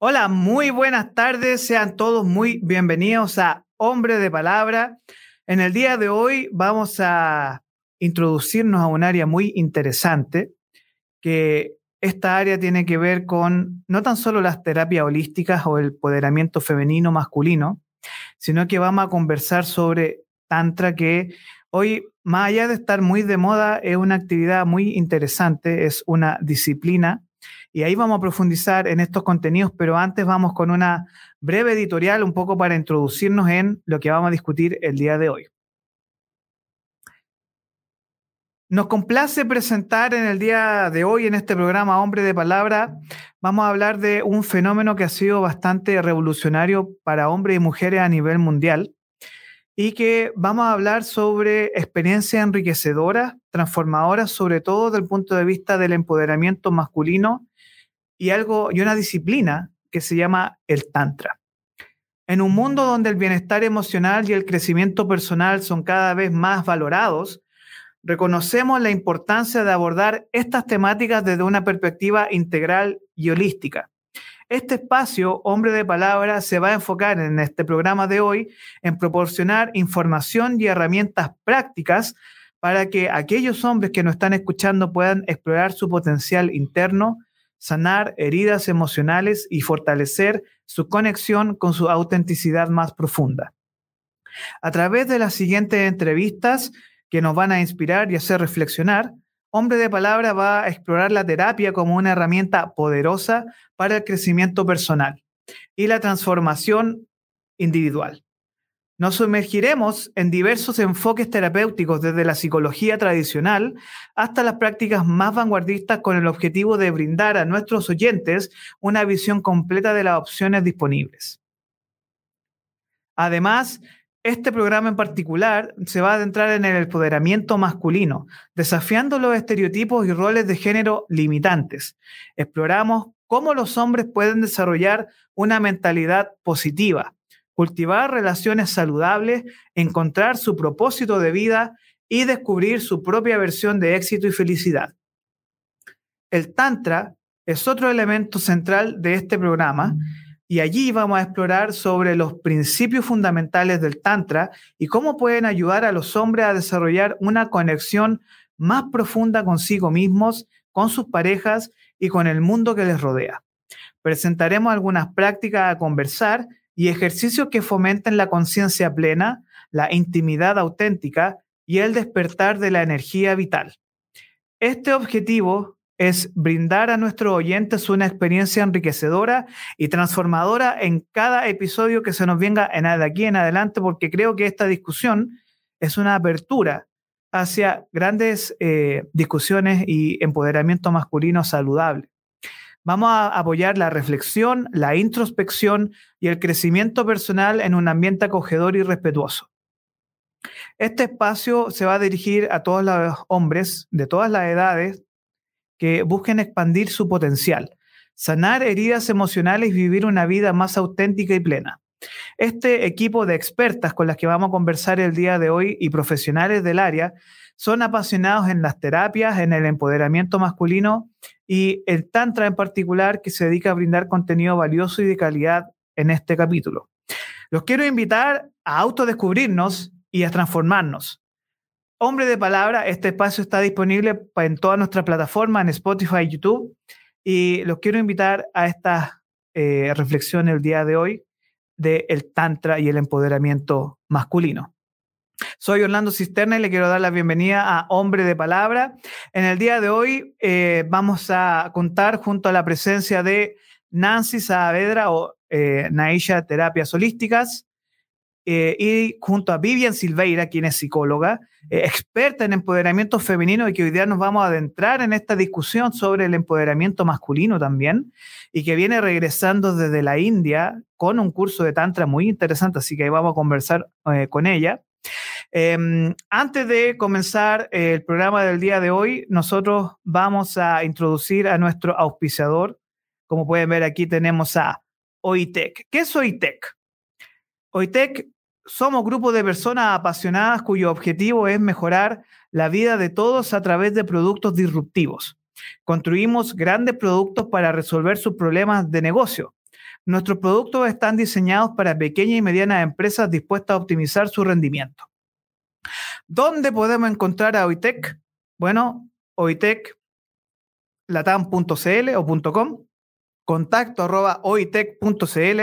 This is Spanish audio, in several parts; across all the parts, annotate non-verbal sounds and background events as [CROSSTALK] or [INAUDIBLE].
Hola, muy buenas tardes. Sean todos muy bienvenidos a Hombre de Palabra. En el día de hoy vamos a introducirnos a un área muy interesante, que esta área tiene que ver con no tan solo las terapias holísticas o el empoderamiento femenino masculino, sino que vamos a conversar sobre Tantra, que hoy, más allá de estar muy de moda, es una actividad muy interesante, es una disciplina y ahí vamos a profundizar en estos contenidos, pero antes vamos con una breve editorial un poco para introducirnos en lo que vamos a discutir el día de hoy. Nos complace presentar en el día de hoy en este programa Hombre de Palabra, vamos a hablar de un fenómeno que ha sido bastante revolucionario para hombres y mujeres a nivel mundial y que vamos a hablar sobre experiencias enriquecedoras, transformadoras, sobre todo desde el punto de vista del empoderamiento masculino y algo y una disciplina que se llama el tantra. En un mundo donde el bienestar emocional y el crecimiento personal son cada vez más valorados, reconocemos la importancia de abordar estas temáticas desde una perspectiva integral y holística. Este espacio, Hombre de Palabra, se va a enfocar en este programa de hoy en proporcionar información y herramientas prácticas para que aquellos hombres que nos están escuchando puedan explorar su potencial interno, sanar heridas emocionales y fortalecer su conexión con su autenticidad más profunda. A través de las siguientes entrevistas que nos van a inspirar y hacer reflexionar, Hombre de Palabra va a explorar la terapia como una herramienta poderosa para el crecimiento personal y la transformación individual. Nos sumergiremos en diversos enfoques terapéuticos desde la psicología tradicional hasta las prácticas más vanguardistas con el objetivo de brindar a nuestros oyentes una visión completa de las opciones disponibles. Además, este programa en particular se va a adentrar en el empoderamiento masculino, desafiando los estereotipos y roles de género limitantes. Exploramos cómo los hombres pueden desarrollar una mentalidad positiva, cultivar relaciones saludables, encontrar su propósito de vida y descubrir su propia versión de éxito y felicidad. El Tantra es otro elemento central de este programa y allí vamos a explorar sobre los principios fundamentales del Tantra y cómo pueden ayudar a los hombres a desarrollar una conexión más profunda consigo mismos, con sus parejas y con el mundo que les rodea. Presentaremos algunas prácticas a conversar y ejercicios que fomenten la conciencia plena, la intimidad auténtica y el despertar de la energía vital. Este objetivo es brindar a nuestros oyentes una experiencia enriquecedora y transformadora en cada episodio que se nos venga en, de aquí en adelante, porque creo que esta discusión es una apertura hacia grandes eh, discusiones y empoderamiento masculino saludable. Vamos a apoyar la reflexión, la introspección y el crecimiento personal en un ambiente acogedor y respetuoso. Este espacio se va a dirigir a todos los hombres de todas las edades que busquen expandir su potencial, sanar heridas emocionales y vivir una vida más auténtica y plena. Este equipo de expertas con las que vamos a conversar el día de hoy y profesionales del área son apasionados en las terapias, en el empoderamiento masculino y el Tantra en particular, que se dedica a brindar contenido valioso y de calidad en este capítulo. Los quiero invitar a autodescubrirnos y a transformarnos. Hombre de Palabra, este espacio está disponible en todas nuestras plataformas, en Spotify y YouTube. Y los quiero invitar a esta eh, reflexión el día de hoy del el Tantra y el empoderamiento masculino. Soy Orlando Cisterna y le quiero dar la bienvenida a Hombre de Palabra. En el día de hoy eh, vamos a contar junto a la presencia de Nancy Saavedra o eh, Naisha Terapias Holísticas eh, y junto a Vivian Silveira, quien es psicóloga, experta en empoderamiento femenino y que hoy día nos vamos a adentrar en esta discusión sobre el empoderamiento masculino también y que viene regresando desde la India con un curso de Tantra muy interesante, así que ahí vamos a conversar con ella. Em, antes de comenzar el programa del día de hoy, nosotros vamos a introducir a nuestro auspiciador. Como pueden ver aquí tenemos a OITEC. ¿Qué es OITEC? OITEC somos grupo de personas apasionadas cuyo objetivo es mejorar la vida de todos a través de productos disruptivos. Construimos grandes productos para resolver sus problemas de negocio Nuestros productos están diseñados para pequeñas y medianas empresas dispuestas a optimizar su rendimiento. ¿Dónde podemos encontrar a Oitec? Bueno, Oitec, latam.cl o .com, contacto oitec.cl,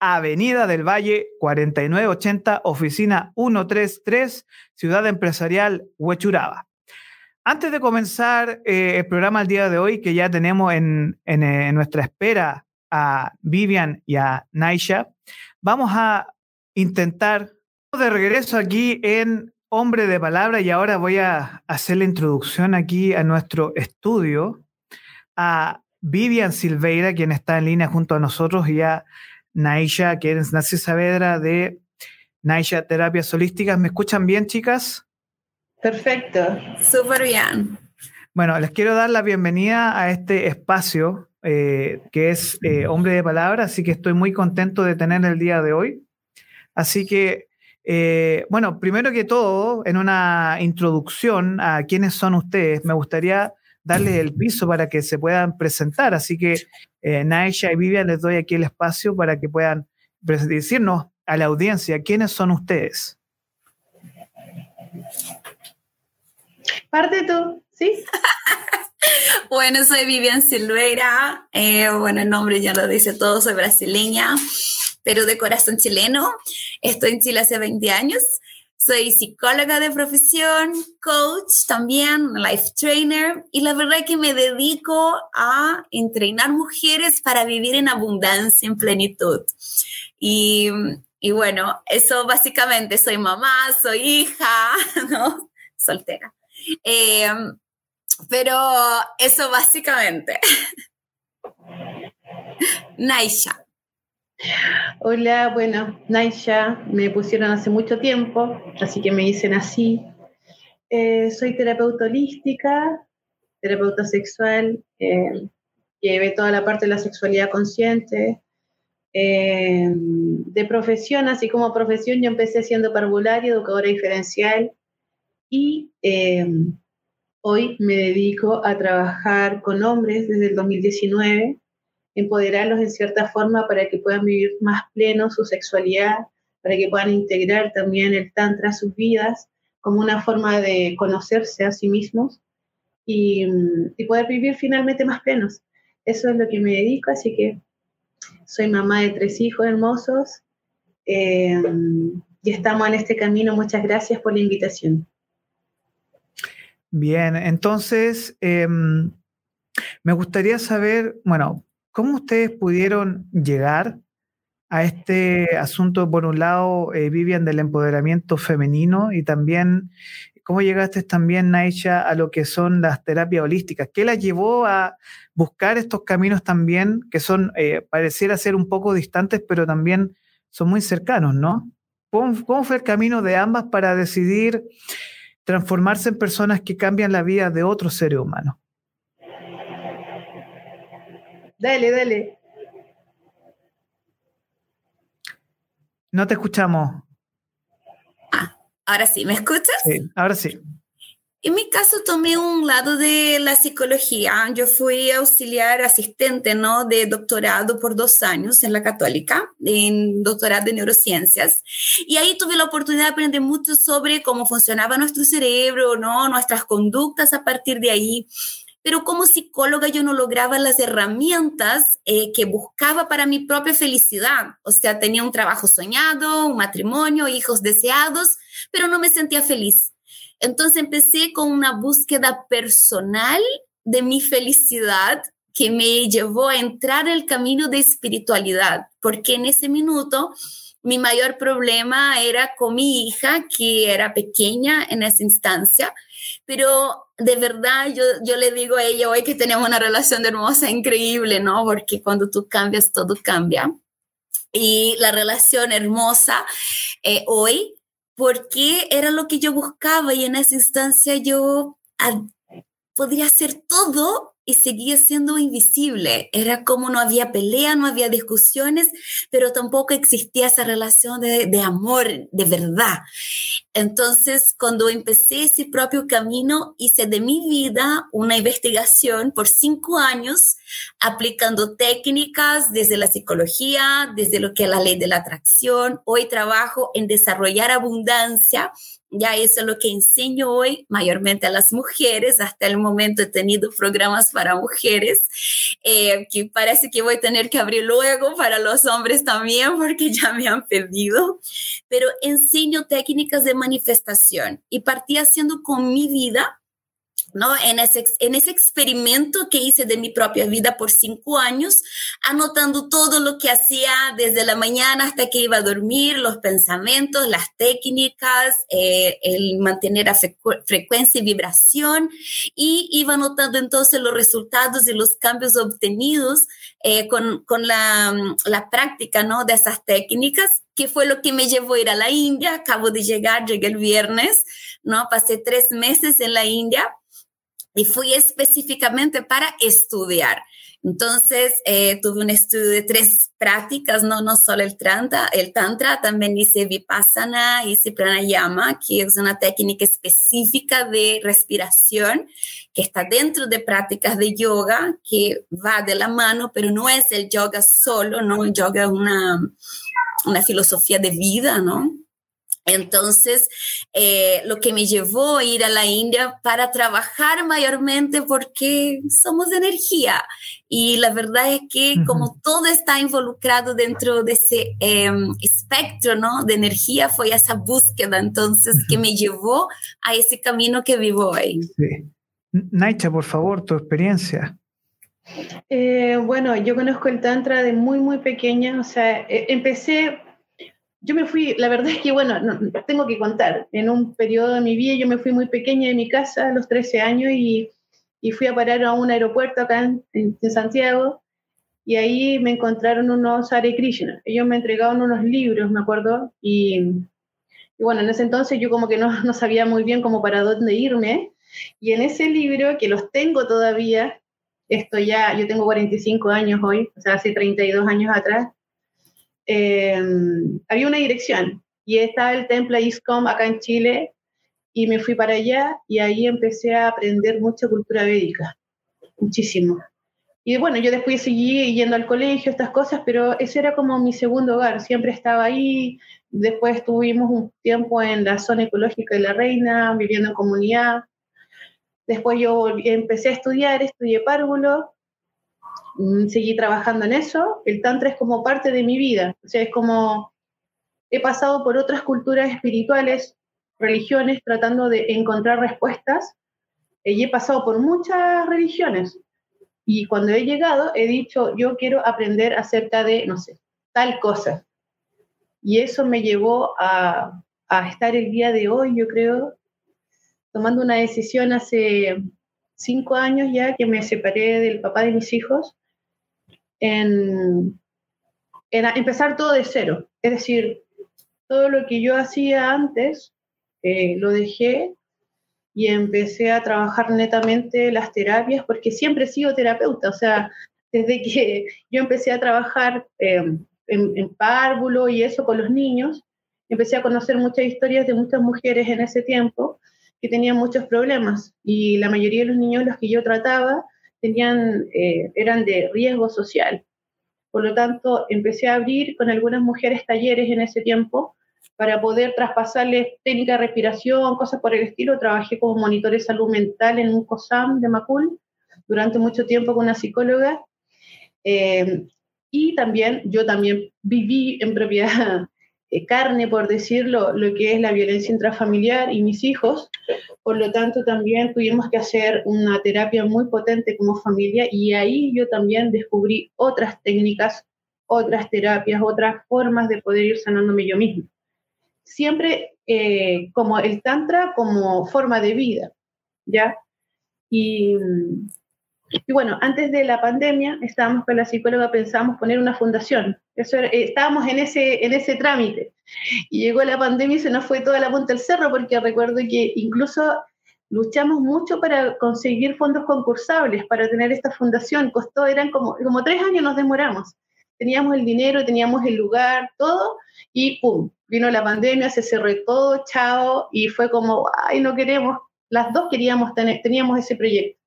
Avenida del Valle 4980, oficina 133, Ciudad Empresarial Huechuraba. Antes de comenzar eh, el programa el día de hoy, que ya tenemos en, en, nuestra espera a Vivian y a Naisha, vamos a intentar de regreso aquí en Hombre de Palabra y ahora voy a hacer la introducción aquí a nuestro estudio a Vivian Silveira, quien está en línea junto a nosotros, y a Naisha, quien es Nancy Saavedra de Naisha Terapias Holísticas. ¿Me escuchan bien, chicas? Perfecto, súper bien. Bueno, les quiero dar la bienvenida a este espacio eh, que es eh, Hombre de Palabra, así que estoy muy contento de tener el día de hoy. Así que, eh, bueno, primero que todo, en una introducción a quiénes son ustedes, me gustaría darles el piso para que se puedan presentar. Así que, Naisha y Vivian, les doy aquí el espacio para que puedan decirnos a la audiencia quiénes son ustedes. Parte tú, ¿sí? [LAUGHS] bueno, soy Vivian Silveira. Eh, bueno, el nombre ya lo dice todo, soy brasileña, pero de corazón chileno. Estoy en Chile hace 20 años. Soy psicóloga de profesión, coach también, life trainer, y la verdad que me dedico a entrenar mujeres para vivir en abundancia, en plenitud. Y, y bueno, eso básicamente, soy mamá, soy hija, [LAUGHS] ¿no? Soltera. Eh, pero eso básicamente. [LAUGHS] Naisha. Hola, bueno, Naisha, me pusieron hace mucho tiempo, así que me dicen así. Eh, soy terapeuta holística, terapeuta sexual, eh, toda la parte de la sexualidad consciente. de profesión, así como profesión, yo empecé siendo parvularia, educadora diferencial, y em, hoy me dedico a trabajar con hombres desde el 2019, empoderarlos en cierta forma para que puedan vivir más pleno su sexualidad, para que puedan integrar también el tantra a sus vidas como una forma de conocerse a sí mismos y, poder vivir finalmente más plenos. Eso es lo que me dedico, así que soy mamá de tres hijos hermosos em, y estamos en este camino. Muchas gracias por la invitación. Bien, entonces em, me gustaría saber, bueno, ¿cómo ustedes pudieron llegar a este asunto, por un lado, eh, Vivian, del empoderamiento femenino y también cómo llegaste también, Naisha, a lo que son las terapias holísticas? ¿Qué la llevó a buscar estos caminos también que son, eh, pareciera ser un poco distantes, pero también son muy cercanos, ¿no? ¿Cómo fue el camino de ambas para decidir transformarse en personas que cambian la vida de otros seres humanos. Dale, dale. No te escuchamos. Ah, ahora sí, ¿me escuchas? Sí, ahora sí. En mi caso tomé un lado de la psicología. Yo fui auxiliar asistente ¿no? de doctorado por dos años en la católica, en doctorado de neurociencias. Y ahí tuve la oportunidad de aprender mucho sobre cómo funcionaba nuestro cerebro, ¿no? nuestras conductas a partir de ahí. Pero como psicóloga yo no lograba las herramientas eh, que buscaba para mi propia felicidad. O sea, tenía un trabajo soñado, un matrimonio, hijos deseados, pero no me sentía feliz. Entonces empecé con una búsqueda personal de mi felicidad que me llevó a entrar en el camino de espiritualidad, porque en ese minuto mi mayor problema era con mi hija, que era pequeña en esa instancia, pero de verdad yo, yo le digo a ella hoy que tenemos una relación hermosa, increíble, ¿no? Porque cuando tú cambias, todo cambia. Y la relación hermosa eh, hoy porque era lo que yo buscaba y en esa instancia yo podría hacer todo y seguía siendo invisible. Era como no había pelea, no había discusiones, pero tampoco existía esa relación de, amor de verdad. Entonces, cuando empecé ese propio camino, hice de mi vida una investigación por cinco años, aplicando técnicas desde la psicología, desde lo que es la ley de la atracción. Hoy trabajo en desarrollar abundancia ya eso es lo que enseño hoy, mayormente a las mujeres. Hasta el momento he tenido programas para mujeres, eh, que parece que voy a tener que abrir luego para los hombres también, porque ya me han pedido. Pero enseño técnicas de manifestación y partí haciendo con mi vida ¿no? En ese, en ese experimento que hice de mi propia vida por cinco años, anotando todo lo que hacía desde la mañana hasta que iba a dormir, los pensamientos, las técnicas, eh, el mantener a frecuencia y vibración, y iba anotando entonces los resultados y los cambios obtenidos eh, con, con la, la práctica, ¿no? De esas técnicas que fue lo que me llevó a ir a la India. Acabo de llegar, llegué el viernes, ¿no? Pasé tres meses en la India y fui específicamente para estudiar. Entonces, eh, tuve un estudio de tres prácticas, no, no solo el tantra, el tantra, también hice vipassana, hice pranayama, que es una técnica específica de respiración que está dentro de prácticas de yoga, que va de la mano, pero no es el yoga solo, ¿no? El yoga es una, una filosofía de vida, ¿no? Entonces, eh, lo que me llevó a ir a la India para trabajar mayormente porque somos de energía y la verdad es que como todo está involucrado dentro de ese em, espectro ¿no? de energía, fue esa búsqueda entonces que me llevó a ese camino que vivo hoy. Sí. Naicha, por favor, tu experiencia. Eh, bueno, yo conozco el Tantra de muy, muy pequeña, o sea, e, empecé yo me fui, la verdad es que, bueno, tengo que contar, en un periodo de mi vida yo me fui muy pequeña de mi casa a los 13 años y, y fui a parar a un aeropuerto acá en, en, Santiago y ahí me encontraron unos Hare Krishna. Ellos me entregaron unos libros, me acuerdo, y, y bueno, en ese entonces yo como que no, no sabía muy bien cómo para dónde irme. Y en ese libro, que los tengo todavía, esto ya, yo tengo 45 años hoy, o sea, hace 32 años atrás, Em, había una dirección y estaba el templo ISCOM acá en Chile y me fui para allá y ahí empecé a aprender mucha cultura védica, muchísimo. Y bueno, yo después seguí yendo al colegio, estas cosas, pero ese era como mi segundo hogar, siempre estaba ahí. Después estuvimos un tiempo en la zona ecológica de La Reina, viviendo en comunidad. Después yo empecé a estudiar, estudié párvulo seguí trabajando en eso. El Tantra es como parte de mi vida, o sea, es como he pasado por otras culturas espirituales, religiones, tratando de encontrar respuestas. Y he pasado por muchas religiones. Y cuando he llegado, he dicho, yo quiero aprender acerca de, no sé, tal cosa. Y eso me llevó a, a estar el día de hoy, yo creo, tomando una decisión hace cinco años ya que me separé del papá de mis hijos en, empezar todo de cero. Es decir, todo lo que yo hacía antes eh, lo dejé y empecé a trabajar netamente las terapias porque siempre he sido terapeuta. O sea, desde que [LAUGHS] yo empecé a trabajar em, en, en párvulo y eso con los niños, empecé a conocer muchas historias de muchas mujeres en ese tiempo que tenían muchos problemas y la mayoría de los niños los que yo trataba tenían, eh, eran de riesgo social. Por lo tanto, empecé a abrir con algunas mujeres talleres en ese tiempo para poder traspasarles técnica de respiración, cosas por el estilo. Trabajé como monitor de salud mental en un COSAM de Macul durante mucho tiempo con una psicóloga. Eh, y también, yo también viví en propiedad eh, carne, por decirlo, lo que es la violencia intrafamiliar y mis hijos. Por lo tanto, también tuvimos que hacer una terapia muy potente como familia y ahí yo también descubrí otras técnicas, otras terapias, otras formas de poder ir sanándome yo misma. Siempre eh, como el tantra como forma de vida, ¿ya? Y y bueno, antes de la pandemia, estábamos con la psicóloga, pensábamos poner una fundación. Eh, estábamos en ese, en ese trámite. Y llegó la pandemia y se nos fue toda la punta del cerro, porque recuerdo que incluso luchamos mucho para conseguir fondos concursables para tener esta fundación. Costó, eran como, como tres años nos demoramos. teníamos el dinero, teníamos el lugar, todo, y ¡pum! Vino la pandemia, se cerró todo, chao, y fue como, ay, no queremos, las dos queríamos tener, teníamos ese proyecto.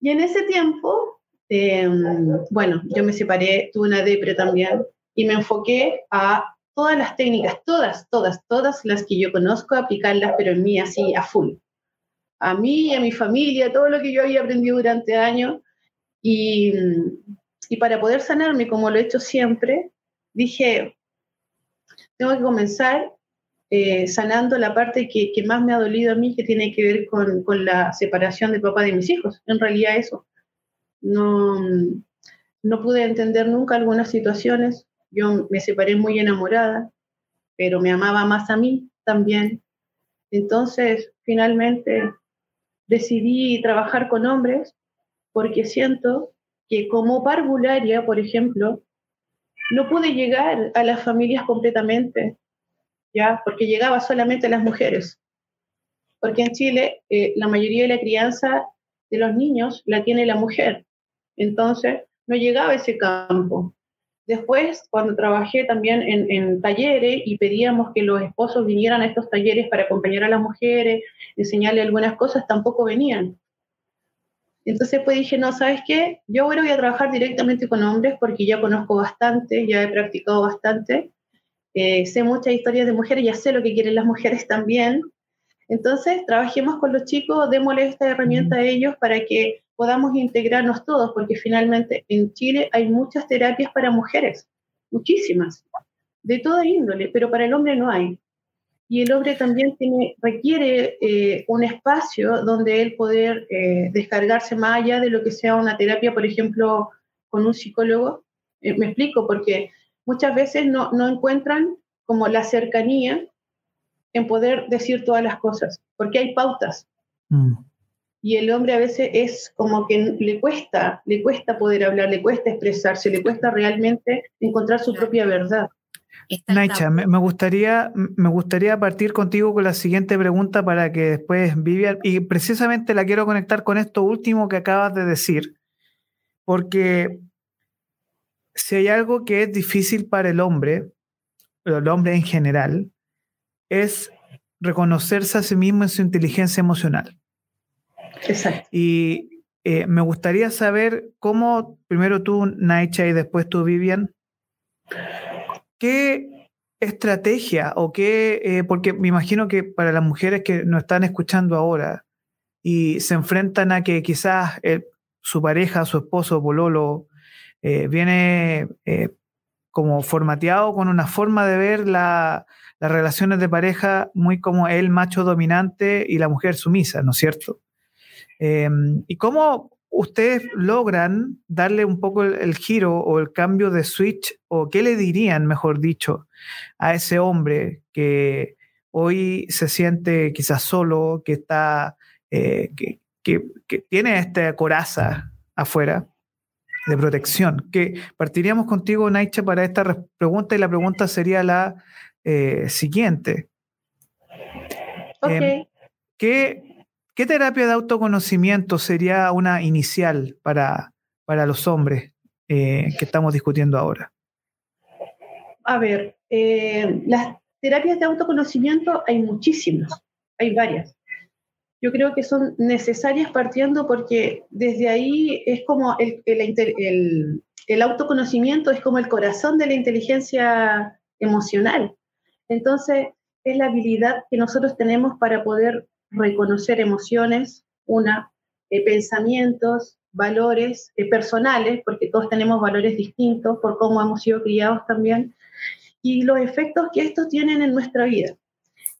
Y en ese tiempo, em, bueno, yo me separé, tuve una depre también, y me enfoqué a todas las técnicas, todas, todas, todas las que yo conozco, aplicarlas, pero en mí así, a full. A mí, a mi familia, todo lo que yo había aprendido durante años. Y, y para poder sanarme, como lo he hecho siempre, dije, tengo que comenzar eh, sanando la parte que, más me ha dolido a mí, que tiene que ver con, la separación del papá de mis hijos. En realidad eso. No, no pude entender nunca algunas situaciones, yo me separé muy enamorada, pero me amaba más a mí también. Entonces, finalmente decidí trabajar con hombres porque siento que como parvularia, por ejemplo, no pude llegar a las familias completamente, ¿ya? Porque llegaba solamente a las mujeres. Porque en Chile eh, la mayoría de la crianza de los niños la tiene la mujer. Entonces, no llegaba a ese campo. Después, cuando trabajé también en, talleres y pedíamos que los esposos vinieran a estos talleres para acompañar a las mujeres, enseñarle algunas cosas, tampoco venían. Entonces pues dije, no, ¿sabes qué? Yo ahora voy a trabajar directamente con hombres porque ya conozco bastante, ya he practicado bastante, eh, sé muchas historias de mujeres, ya sé lo que quieren las mujeres también. Entonces, trabajemos con los chicos, démosle esta herramienta a ellos para que podamos integrarnos todos, porque finalmente en Chile hay muchas terapias para mujeres, muchísimas, de toda índole, pero para el hombre no hay. Y el hombre también tiene, requiere eh, un espacio donde él poder eh, descargarse más allá de lo que sea una terapia, por ejemplo, con un psicólogo. Eh, me explico, porque muchas veces no, no encuentran como la cercanía en poder decir todas las cosas, porque hay pautas. Mm y el hombre a veces es como que le cuesta, le cuesta poder hablar, le cuesta expresarse, le cuesta realmente encontrar su propia verdad. Naicha, me, gustaría, me gustaría partir contigo con la siguiente pregunta para que después Vivian, y precisamente la quiero conectar con esto último que acabas de decir, porque si hay algo que es difícil para el hombre, el hombre en general, es reconocerse a sí mismo en su inteligencia emocional. Exacto. Y eh, me gustaría saber cómo, primero tú, Naicha, y después tú, Vivian, ¿qué estrategia o qué, eh, porque me imagino que para las mujeres que nos están escuchando ahora y se enfrentan a que quizás eh, su pareja, su esposo, Pololo, viene como formateado con una forma de ver las relaciones de pareja muy como el macho dominante y la mujer sumisa, ¿no es cierto? Em, ¿Y cómo ustedes logran darle un poco el, giro o el cambio de switch, o qué le dirían, mejor dicho, a ese hombre que hoy se siente quizás solo, que está, eh, que, tiene esta coraza afuera de protección? Que partiríamos contigo, Naicha, para esta pregunta y la pregunta sería la eh, siguiente. Em, ¿qué, ¿Qué terapia de autoconocimiento sería una inicial para, para los hombres eh, que estamos discutiendo ahora? A ver, eh, las terapias de autoconocimiento hay muchísimas, hay varias. Yo creo que son necesarias partiendo porque desde ahí es como el, el, el autoconocimiento es como el corazón de la inteligencia emocional. Entonces, es la habilidad que nosotros tenemos para poder reconocer emociones, una, eh, pensamientos, valores eh, personales, porque todos tenemos valores distintos por cómo hemos sido criados también, y los efectos que estos tienen en nuestra vida,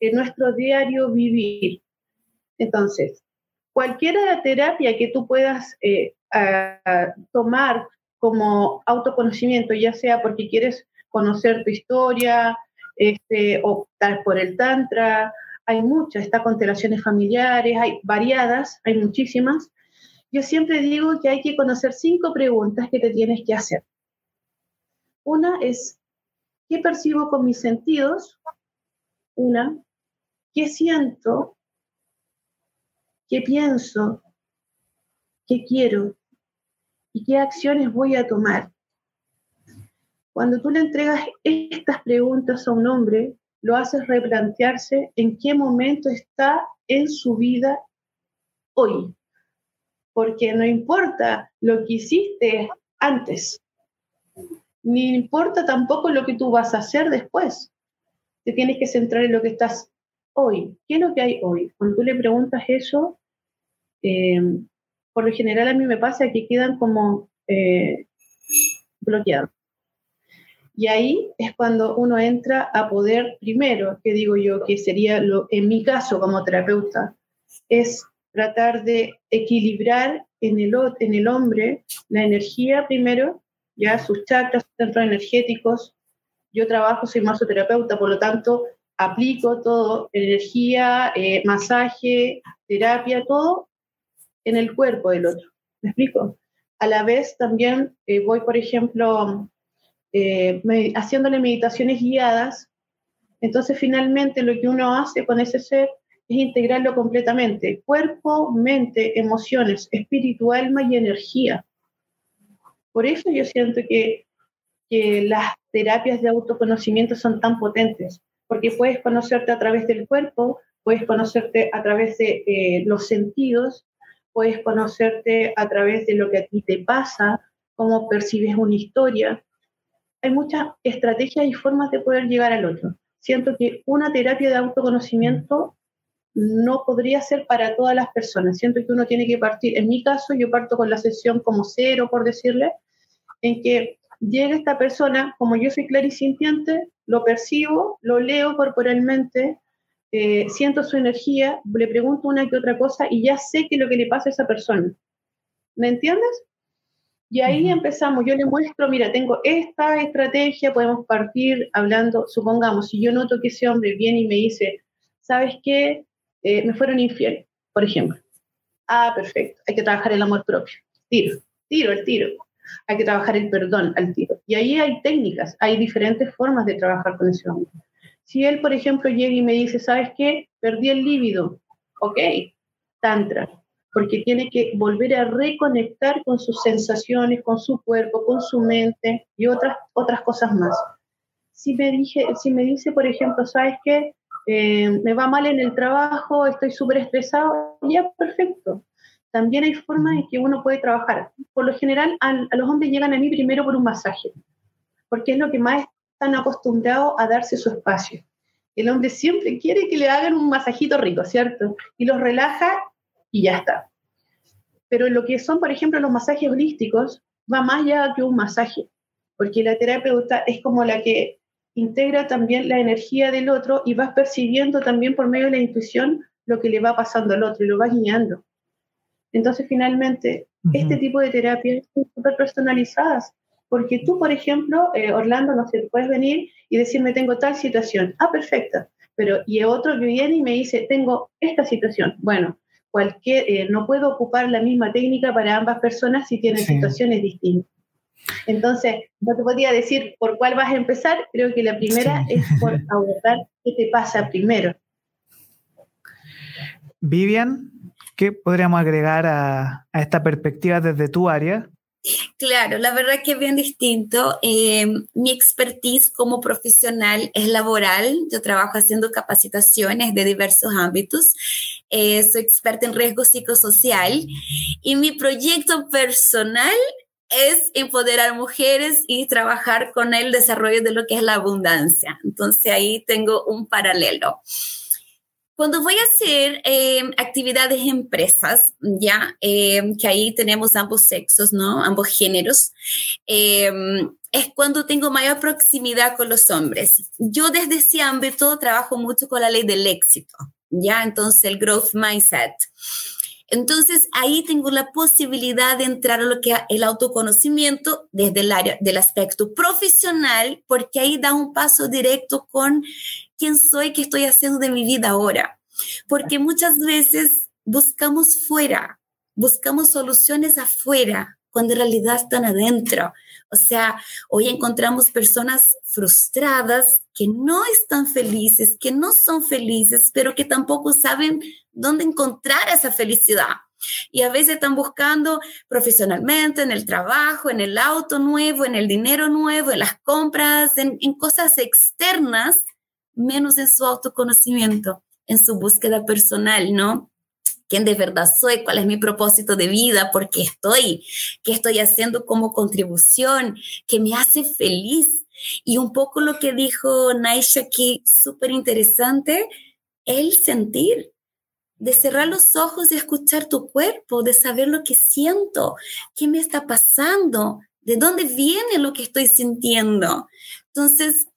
en nuestro diario vivir. Entonces, cualquier terapia que tú puedas eh, tomar como autoconocimiento, ya sea porque quieres conocer tu historia, este, optar por el tantra, hay muchas, está constelaciones familiares, hay variadas, hay muchísimas. Yo siempre digo que hay que conocer cinco preguntas que te tienes que hacer. Una es, ¿qué percibo con mis sentidos? Una, ¿qué siento? ¿Qué pienso? ¿Qué quiero? ¿Y qué acciones voy a tomar? Cuando tú le entregas estas preguntas a un hombre, lo haces replantearse en qué momento está en su vida hoy. Porque no importa lo que hiciste antes, ni importa tampoco lo que tú vas a hacer después. Te tienes que centrar en lo que estás hoy. ¿Qué es lo que hay hoy? Cuando tú le preguntas eso, eh, por lo general a mí me pasa que quedan como eh, bloqueados. Y ahí es cuando uno entra a poder, primero, que digo yo, que sería lo, en mi caso como terapeuta, es tratar de equilibrar en el, en el hombre la energía primero, ya sus chakras, sus centros energéticos. Yo trabajo, soy masoterapeuta, por lo tanto, aplico todo, energía, eh, masaje, terapia, todo en el cuerpo del otro. ¿Me explico? A la vez también eh, voy, por ejemplo, eh, haciéndole meditaciones guiadas. Entonces, finalmente, lo que uno hace con ese ser es integrarlo completamente. Cuerpo, mente, emociones, espíritu, alma y energía. Por eso yo siento que, que las terapias de autoconocimiento son tan potentes, porque puedes conocerte a través del cuerpo, puedes conocerte a través de eh, los sentidos, puedes conocerte a través de lo que a ti te pasa, cómo percibes una historia. Hay muchas estrategias y formas de poder llegar al otro. Siento que una terapia de autoconocimiento no podría ser para todas las personas. Siento que uno tiene que partir, en mi caso yo parto con la sesión como cero, por decirle, en que llega esta persona, como yo soy clarisintiente, lo percibo, lo leo corporalmente, eh, siento su energía, le pregunto una que otra cosa y ya sé qué es lo que le pasa a esa persona. ¿Me entiendes? Y ahí empezamos, yo le muestro, mira, tengo esta estrategia, podemos partir hablando, supongamos, si yo noto que ese hombre viene y me dice, ¿sabes qué? Eh, me fueron infiel, por ejemplo. Ah, perfecto, hay que trabajar el amor propio. Tiro, tiro, el tiro. Hay que trabajar el perdón al tiro. Y ahí hay técnicas, hay diferentes formas de trabajar con ese hombre. Si él, por ejemplo, llega y me dice, ¿sabes qué? Perdí el líbido. Ok, tantra, porque tiene que volver a reconectar con sus sensaciones, con su cuerpo, con su mente y otras, otras cosas más. Si me, dije, si me dice, por ejemplo, ¿sabes qué? Eh, me va mal en el trabajo, estoy súper estresado, ya perfecto. También hay formas en que uno puede trabajar. Por lo general, a, a los hombres llegan a mí primero por un masaje, porque es lo que más están acostumbrados a darse su espacio. El hombre siempre quiere que le hagan un masajito rico, ¿cierto? Y los relaja y ya está. Pero lo que son, por ejemplo, los masajes holísticos, va más allá que un masaje, porque la terapeuta es como la que integra también la energía del otro y vas percibiendo también por medio de la intuición lo que le va pasando al otro y lo vas guiando. Entonces, finalmente, este tipo de terapias son súper personalizadas porque tú, por ejemplo, eh, Orlando, no sé, puedes venir y decirme, tengo tal situación. Ah, perfecto. Pero, y otro que viene y me dice, tengo esta situación. Bueno, cualquier, eh, no puedo ocupar la misma técnica para ambas personas si tienen situaciones distintas. Entonces, no te podría decir por cuál vas a empezar. Creo que la primera es por [LAUGHS] abordar qué te pasa primero. Vivian, ¿qué podríamos agregar a, a esta perspectiva desde tu área? Claro, la verdad que es bien distinto. Eh, mi expertise como profesional es laboral. Yo trabajo haciendo capacitaciones de diversos ámbitos. Eh, soy experta en riesgo psicosocial y mi proyecto personal es empoderar mujeres y trabajar con el desarrollo de lo que es la abundancia. Entonces ahí tengo un paralelo. Cuando voy a hacer em, actividades en empresas, ya, em, que ahí tenemos ambos sexos, ¿no? Ambos géneros, em, es cuando tengo mayor proximidad con los hombres. Yo desde ese ámbito trabajo mucho con la ley del éxito, ya, entonces el growth mindset. Entonces ahí tengo la posibilidad de entrar a lo que es el autoconocimiento desde el área del aspecto profesional, porque ahí da un paso directo con quién soy, qué estoy haciendo de mi vida ahora. Porque muchas veces buscamos fuera, buscamos soluciones afuera, cuando en realidad están adentro. O sea, hoy encontramos personas frustradas que no están felices, que no son felices, pero que tampoco saben dónde encontrar esa felicidad. Y a veces están buscando profesionalmente, en el trabajo, en el auto nuevo, en el dinero nuevo, en las compras, en, en cosas externas, menos en su autoconocimiento, en su búsqueda personal, ¿no? quién de verdad soy, cuál es mi propósito de vida, por qué estoy, qué estoy haciendo como contribución, qué me hace feliz. Y un poco lo que dijo Naisha aquí, súper interesante, el sentir, de cerrar los ojos y escuchar tu cuerpo, de saber lo que siento, qué me está pasando, de dónde viene lo que estoy sintiendo. Entonces,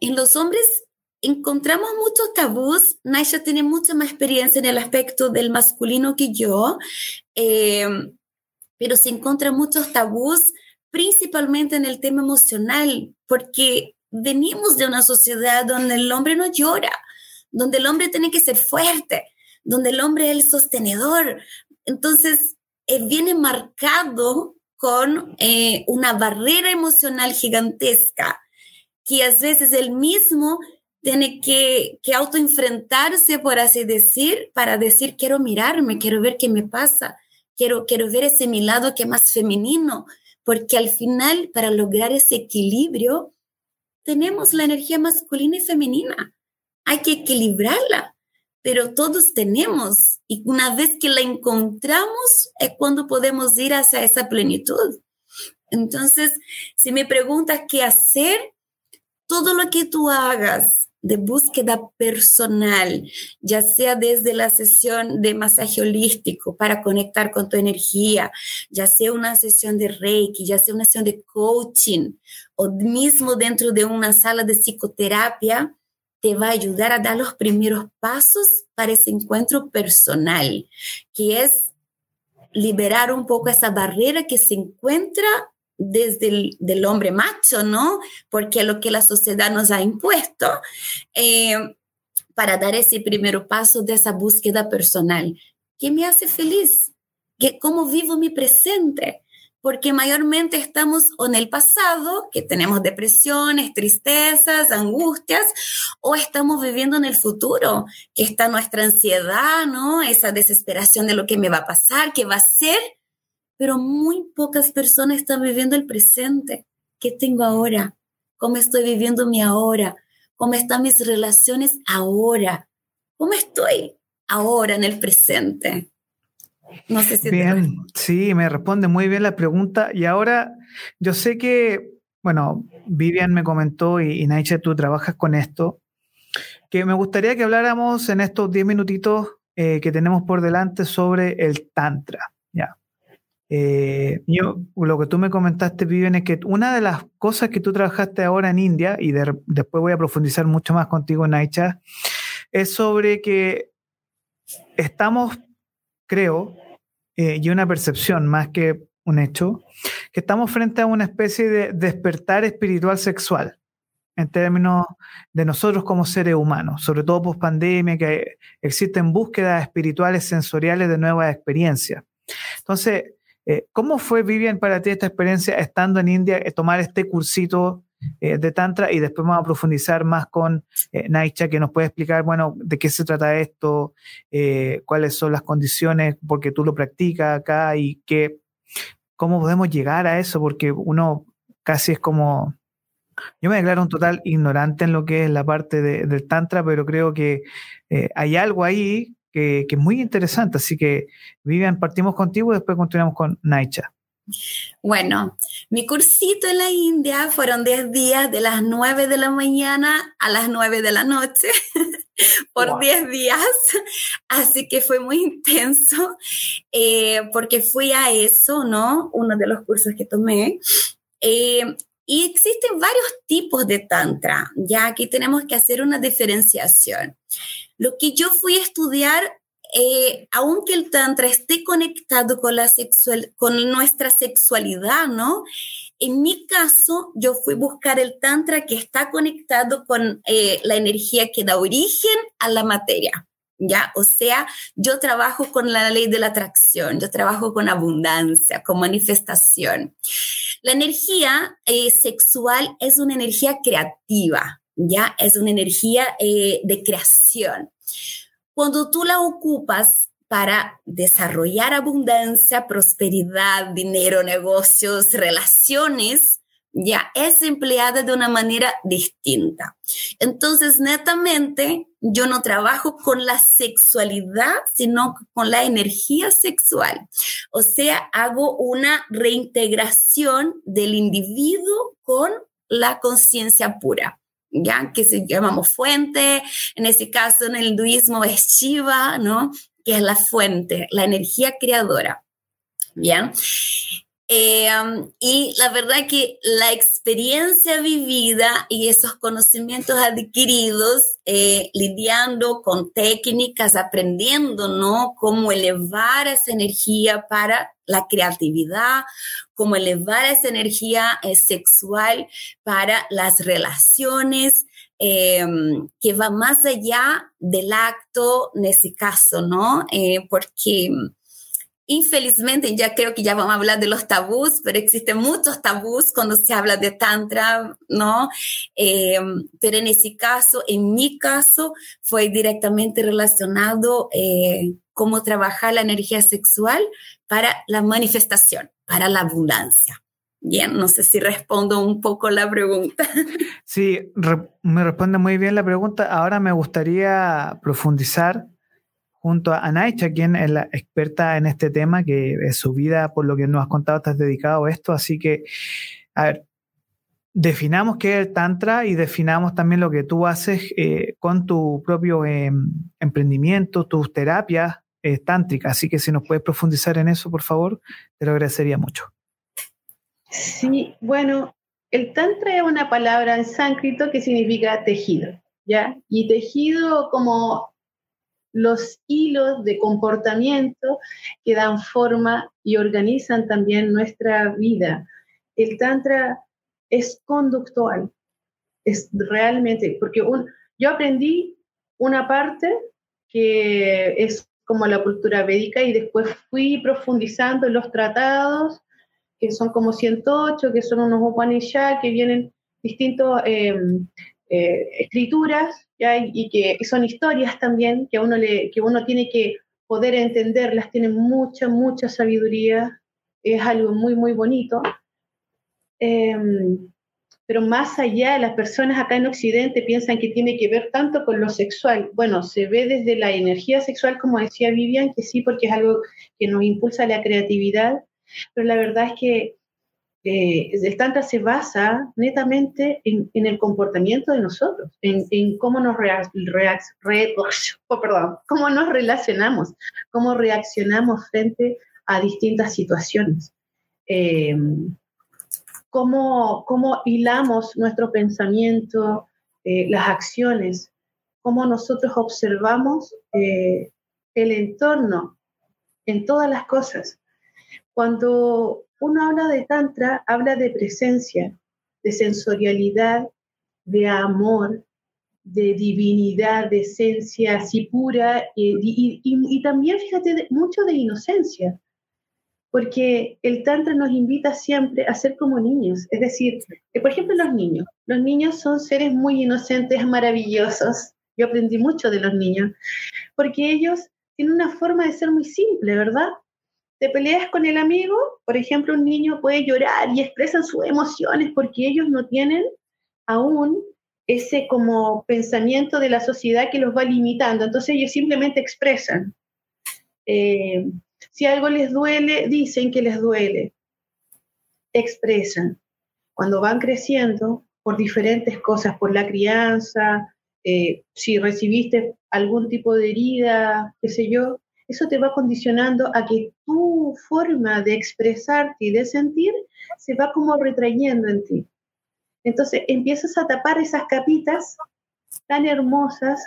en los hombres encontramos muchos tabús. Naisha tiene mucha más experiencia en el aspecto del masculino que yo, eh, pero se encuentran muchos tabús, principalmente en el tema emocional, porque venimos de una sociedad donde el hombre no llora, donde el hombre tiene que ser fuerte, donde el hombre es el sostenedor. Entonces, eh, viene marcado con eh, una barrera emocional gigantesca que a veces él mismo tiene que, que autoenfrentarse, por así decir, para decir, quiero mirarme, quiero ver qué me pasa, quiero, quiero ver ese mi lado que es más femenino, porque al final, para lograr ese equilibrio, tenemos la energía masculina y femenina. Hay que equilibrarla, pero todos tenemos. Y una vez que la encontramos, es cuando podemos ir hacia esa plenitud. Entonces, si me preguntas qué hacer, todo lo que tú hagas de búsqueda personal, ya sea desde la sesión de masaje holístico para conectar con tu energía, ya sea una sesión de Reiki, ya sea una sesión de coaching o mismo dentro de una sala de psicoterapia, te va a ayudar a dar los primeros pasos para ese encuentro personal, que es liberar un poco esa barrera que se encuentra desde el hombre macho, ¿no? Porque lo que la sociedad nos ha impuesto, eh, para dar ese primer paso de esa búsqueda personal. ¿Qué me hace feliz? ¿Qué, ¿Cómo vivo mi presente? Porque mayormente estamos en el pasado, que tenemos depresiones, tristezas, angustias, o estamos viviendo en el futuro, que está nuestra ansiedad, ¿no? Esa desesperación de lo que me va a pasar, qué va a ser, pero muy pocas personas están viviendo el presente. ¿Qué tengo ahora? ¿Cómo estoy viviendo mi ahora? ¿Cómo están mis relaciones ahora? ¿Cómo estoy ahora en el presente? No sé si... Bien, sí, me responde muy bien la pregunta. Y ahora, yo sé que, bueno, Vivian me comentó y, y Naicha, tú trabajas con esto, que me gustaría que habláramos en estos 10 minutitos eh, que tenemos por delante sobre el Tantra. ¿ya? Eh, yo, lo que tú me comentaste, Vivian, es que una de las cosas que tú trabajaste ahora en India, y después voy a profundizar mucho más contigo, Naicha, es sobre que estamos, creo, eh, y una percepción más que un hecho, que estamos frente a una especie de despertar espiritual sexual en términos de nosotros como seres humanos, sobre todo post pandemia, que existen búsquedas espirituales sensoriales de nuevas experiencias. Entonces, eh, ¿Cómo fue, Vivian, para ti esta experiencia estando en India, eh, tomar este cursito eh, de Tantra y después vamos a profundizar más con Naicha, que nos puede explicar, bueno, de qué se trata esto, cuáles son las condiciones, porque tú lo practicas acá y qué, cómo podemos llegar a eso, porque uno casi es como... Yo me declaro un total ignorante en lo que es la parte del Tantra, pero creo que hay algo ahí que, es muy interesante. Así que, Vivian, partimos contigo y después continuamos con Naicha. Bueno, mi cursito en la India fueron 10 días de las 9 de la mañana a las 9 de la noche [LAUGHS] por 10 días, así que fue muy intenso eh, porque fui a eso, ¿no? Uno de los cursos que tomé. Eh, y existen varios tipos de tantra, ya aquí tenemos que hacer una diferenciación. Lo que yo fui a estudiar, eh, aunque el tantra esté conectado con, la sexual, con nuestra sexualidad, ¿no? En mi caso, yo fui a buscar el tantra que está conectado con eh, la energía que da origen a la materia. ¿ya? O sea, yo trabajo con la ley de la atracción, yo trabajo con abundancia, con manifestación. La energía eh, sexual es una energía creativa, ¿ya? Es una energía eh, de creación. Cuando tú la ocupas para desarrollar abundancia, prosperidad, dinero, negocios, relaciones, ya es empleada de una manera distinta. Entonces, netamente, yo no trabajo con la sexualidad, sino con la energía sexual. O sea, hago una reintegración del individuo con la conciencia pura. ¿ya? Que se llamamos fuente, en ese caso en el hinduismo es Shiva, ¿no? Que es la fuente, la energía creadora, ¿bien? Eh, y la verdad que la experiencia vivida y esos conocimientos adquiridos, eh, lidiando con técnicas, aprendiendo, ¿no? Cómo elevar esa energía para la creatividad, cómo elevar esa energía eh, sexual para las relaciones, que va más allá del acto en ese caso, ¿no? porque Infelizmente, ya creo que ya vamos a hablar de los tabús, pero existen muchos tabús cuando se habla de Tantra, ¿no? Eh, pero en ese caso, en mi caso, fue directamente relacionado eh, cómo trabajar la energía sexual para la manifestación, para la abundancia. Bien, no sé si respondo un poco la pregunta. Sí, me responde muy bien la pregunta. Ahora me gustaría profundizar junto a Naicha, quien es la experta en este tema, que es su vida, por lo que nos has contado, estás dedicado a esto. Así que, a ver, definamos qué es el Tantra y definamos también lo que tú haces eh, con tu propio em, emprendimiento, tus terapias eh, tántricas. Así que si nos puedes profundizar en eso, por favor, te lo agradecería mucho. Sí, bueno, el Tantra es una palabra en sánscrito que significa tejido, ¿ya? Y tejido como los hilos de comportamiento que dan forma y organizan también nuestra vida. El Tantra es conductual, es realmente, porque yo aprendí una parte que es como la cultura védica y después fui profundizando en los tratados, que son como 108, que son unos Upanishads, que vienen distintos eh, eh, escrituras y que son historias también que uno, que uno tiene que poder entenderlas, tienen mucha, mucha sabiduría, es algo muy, muy bonito. Em, pero más allá, las personas acá en Occidente piensan que tiene que ver tanto con lo sexual. Bueno, se ve desde la energía sexual, como decía Vivian, que sí, porque es algo que nos impulsa la creatividad, pero la verdad es que eh, el Tantra se basa netamente en, el comportamiento de nosotros, en, cómo, nos oh, perdón, cómo nos relacionamos, cómo reaccionamos frente a distintas situaciones, eh, cómo, cómo, hilamos nuestro pensamiento, eh, las acciones, cómo nosotros observamos el entorno en todas las cosas. Cuando uno habla de Tantra, habla de presencia, de sensorialidad, de amor, de divinidad, de esencia así pura y, también, fíjate, mucho de inocencia, porque el Tantra nos invita siempre a ser como niños, es decir, que, por ejemplo los niños, los niños son seres muy inocentes, maravillosos, yo aprendí mucho de los niños, porque ellos tienen una forma de ser muy simple, ¿verdad? Te peleas con el amigo, por ejemplo, un niño puede llorar y expresan sus emociones porque ellos no tienen aún ese como pensamiento de la sociedad que los va limitando. Entonces ellos simplemente expresan. Eh, si algo les duele, dicen que les duele. Expresan. Cuando van creciendo por diferentes cosas, por la crianza, eh, si recibiste algún tipo de herida, qué sé yo, eso te va condicionando a que tu forma de expresarte y de sentir se va como retrayendo en ti. Entonces empiezas a tapar esas capitas tan hermosas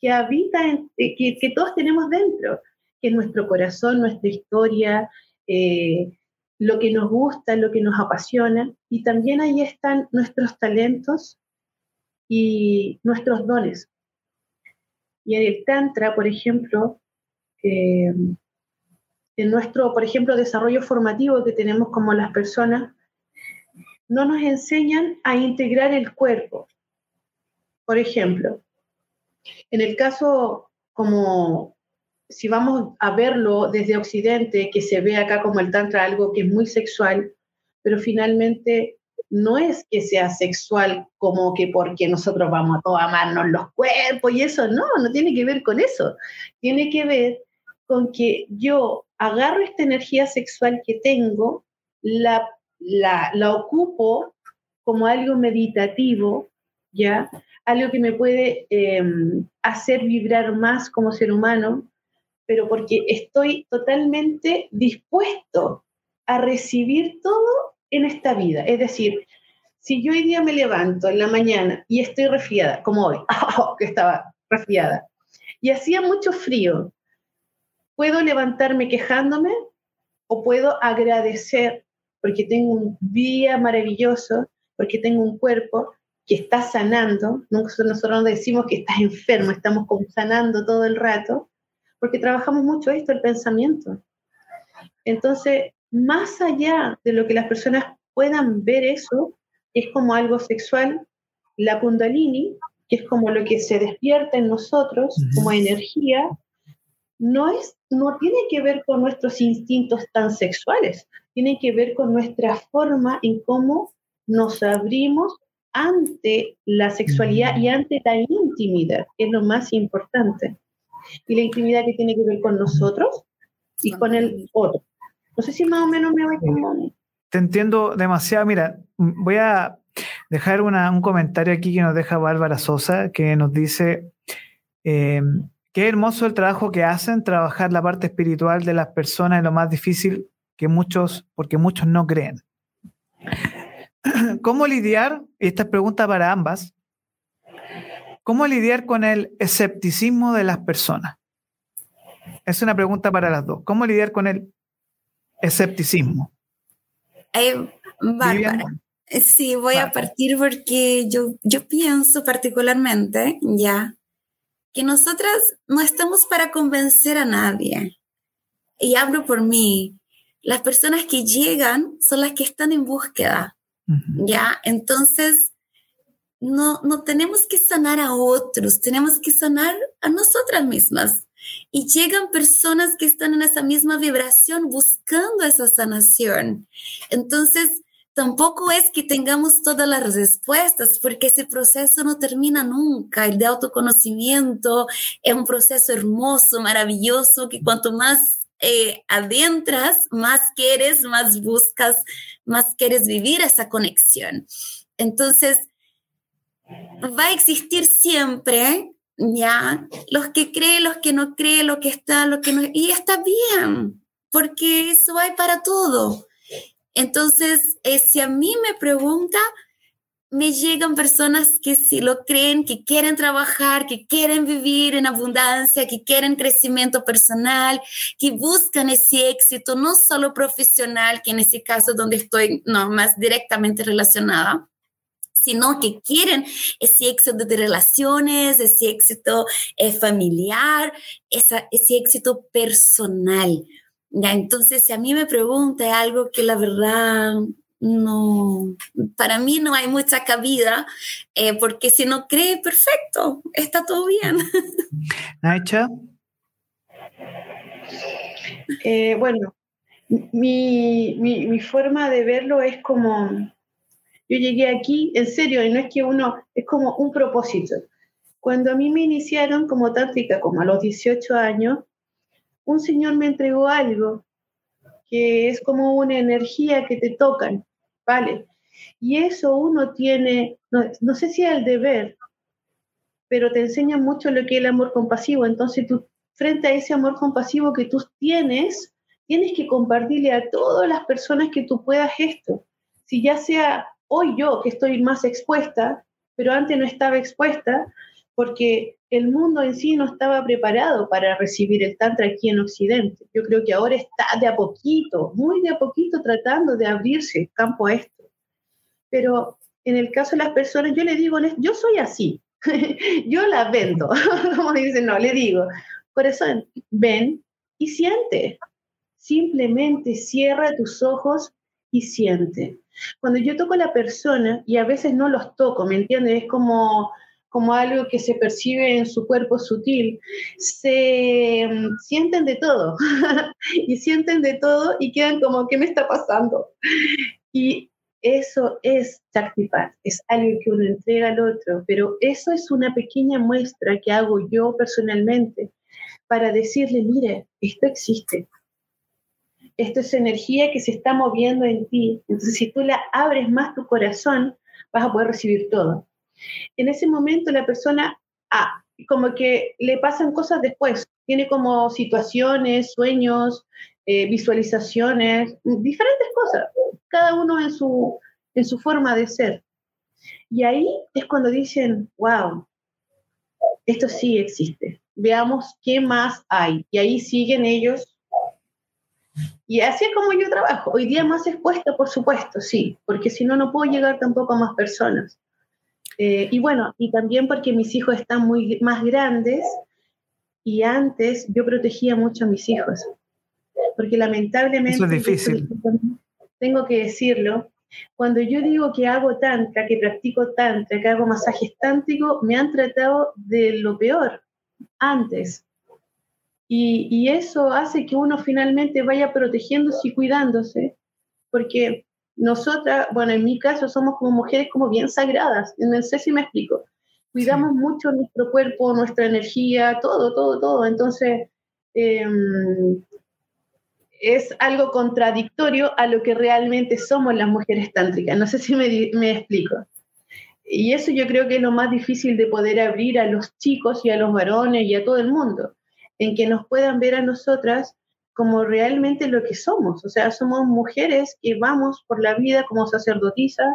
que habitan, eh, que, todos tenemos dentro, que es nuestro corazón, nuestra historia, eh, lo que nos gusta, lo que nos apasiona, y también ahí están nuestros talentos y nuestros dones. Y en el Tantra, por ejemplo, eh, en nuestro, por ejemplo, desarrollo formativo que tenemos como las personas, no nos enseñan a integrar el cuerpo. Por ejemplo, en el caso como si vamos a verlo desde Occidente, que se ve acá como el Tantra algo que es muy sexual, pero finalmente no es que sea sexual como que porque nosotros vamos a todos amarnos los cuerpos y eso, no, no tiene que ver con eso. Tiene que ver con que yo agarro esta energía sexual que tengo, la, la, la ocupo como algo meditativo, ¿ya? Algo que me puede em, hacer vibrar más como ser humano, pero porque estoy totalmente dispuesto a recibir todo en esta vida. Es decir, si yo hoy día me levanto en la mañana y estoy resfriada, como hoy, [LAUGHS] que estaba resfriada, y hacía mucho frío, puedo levantarme quejándome o puedo agradecer porque tengo un día maravilloso, porque tengo un cuerpo que está sanando. Nosotros no decimos que estás enfermo, estamos sanando todo el rato porque trabajamos mucho esto, el pensamiento. Entonces, más allá de lo que las personas puedan ver eso, es como algo sexual, la kundalini, que es como lo que se despierta en nosotros como energía, no, es, no tiene que ver con nuestros instintos tan sexuales, tiene que ver con nuestra forma en cómo nos abrimos ante la sexualidad y ante la intimidad, que es lo más importante y la intimidad que tiene que ver con nosotros y con el otro. No sé si más o menos me voy a Te entiendo demasiado. Mira, voy a dejar un comentario aquí que nos deja Bárbara Sosa, que nos dice, eh, qué hermoso el trabajo que hacen, trabajar la parte espiritual de las personas es lo más difícil que muchos, porque muchos no creen. [CLEARS THROAT] ¿Cómo lidiar? esta pregunta para ambas. ¿Cómo lidiar con el escepticismo de las personas? Es una pregunta para las dos. ¿Cómo lidiar con el escepticismo? Eh. Sí, voy a partir porque yo, yo pienso particularmente, ya, que nosotras no estamos para convencer a nadie. Y hablo por mí. Las personas que llegan son las que están en búsqueda, ¿ya? Entonces, no, no tenemos que sanar a otros, tenemos que sanar a nosotras mismas. Y llegan personas que están en esa misma vibración buscando esa sanación. Entonces, tampoco es que tengamos todas las respuestas, porque ese proceso no termina nunca. El de autoconocimiento es un proceso hermoso, maravilloso, que cuanto más eh, adentras, más quieres, más buscas, más quieres vivir esa conexión. Entonces, va a existir siempre, ¿ya? Los que creen, los que no creen, lo que está, lo que no... Y está bien, porque eso hay para todo. Entonces, eh, si a mí me pregunta, me llegan personas que sí lo creen, que quieren trabajar, que quieren vivir en abundancia, que quieren crecimiento personal, que buscan ese éxito, no solo profesional, que en ese caso donde estoy no, más directamente relacionada, sino que quieren ese éxito de relaciones, ese éxito eh, familiar, ese éxito personal. Ya, entonces, si a mí me pregunta algo que la verdad no, para mí no hay mucha cabida, eh, porque si no cree, perfecto, está todo bien. [LAUGHS] Nacha. Eh, bueno, mi, mi forma de verlo es como yo llegué aquí, en serio, y no es que uno, es como un propósito. Cuando a mí me iniciaron como táctica, como a los 18 años, un señor me entregó algo que es como una energía que te tocan, ¿vale? Y eso uno tiene, no, sé si es el deber, pero te enseña mucho lo que es el amor compasivo. Entonces tú, frente a ese amor compasivo que tú tienes, tienes que compartirle a todas las personas que tú puedas esto. Si ya sea hoy yo que estoy más expuesta, pero antes no estaba expuesta porque el mundo en sí no estaba preparado para recibir el Tantra aquí en Occidente. Yo creo que ahora está de a poquito, muy de a poquito tratando de abrirse el campo a esto. Pero en el caso de las personas, yo le digo, yo soy así, [LAUGHS] yo la vendo, [LAUGHS] como dicen, no, le digo, eso ven y siente. Simplemente cierra tus ojos y siente. Cuando yo toco a la persona, y a veces no los toco, ¿me entiendes? Es como, como algo que se percibe en su cuerpo sutil, se mm, sienten de todo [LAUGHS] y sienten de todo y quedan como, ¿qué me está pasando? Y eso es Shaktipat, es algo que uno entrega al otro, pero eso es una pequeña muestra que hago yo personalmente para decirle, mire, esto existe. Esto es energía que se está moviendo en ti. Entonces, si tú la abres más tu corazón, vas a poder recibir todo. En ese momento la persona, ah, como que le pasan cosas después, tiene como situaciones, sueños, eh, visualizaciones, diferentes cosas, cada uno en su, en su forma de ser. Y ahí es cuando dicen, wow, esto sí existe, veamos qué más hay. Y ahí siguen ellos. Y así es como yo trabajo. Hoy día más expuesta, por supuesto, sí, porque si no, no puedo llegar tampoco a más personas. Eh, y bueno, y también porque mis hijos están muy más grandes y antes yo protegía mucho a mis hijos. Porque lamentablemente... Eso es difícil. Tengo que decirlo. Cuando yo digo que hago tantra, que practico tantra, que hago masajes tántricos, me han tratado de lo peor antes. Y, y, eso hace que uno finalmente vaya protegiéndose y cuidándose, porque nosotras, bueno, en mi caso somos como mujeres como bien sagradas, no sé si me explico. Cuidamos mucho nuestro cuerpo, nuestra energía, todo, todo, todo. Entonces, em, es algo contradictorio a lo que realmente somos las mujeres tántricas. No sé si me, me explico. Y eso yo creo que es lo más difícil de poder abrir a los chicos y a los varones y a todo el mundo, en que nos puedan ver a nosotras como realmente lo que somos. O sea, somos mujeres que vamos por la vida como sacerdotisas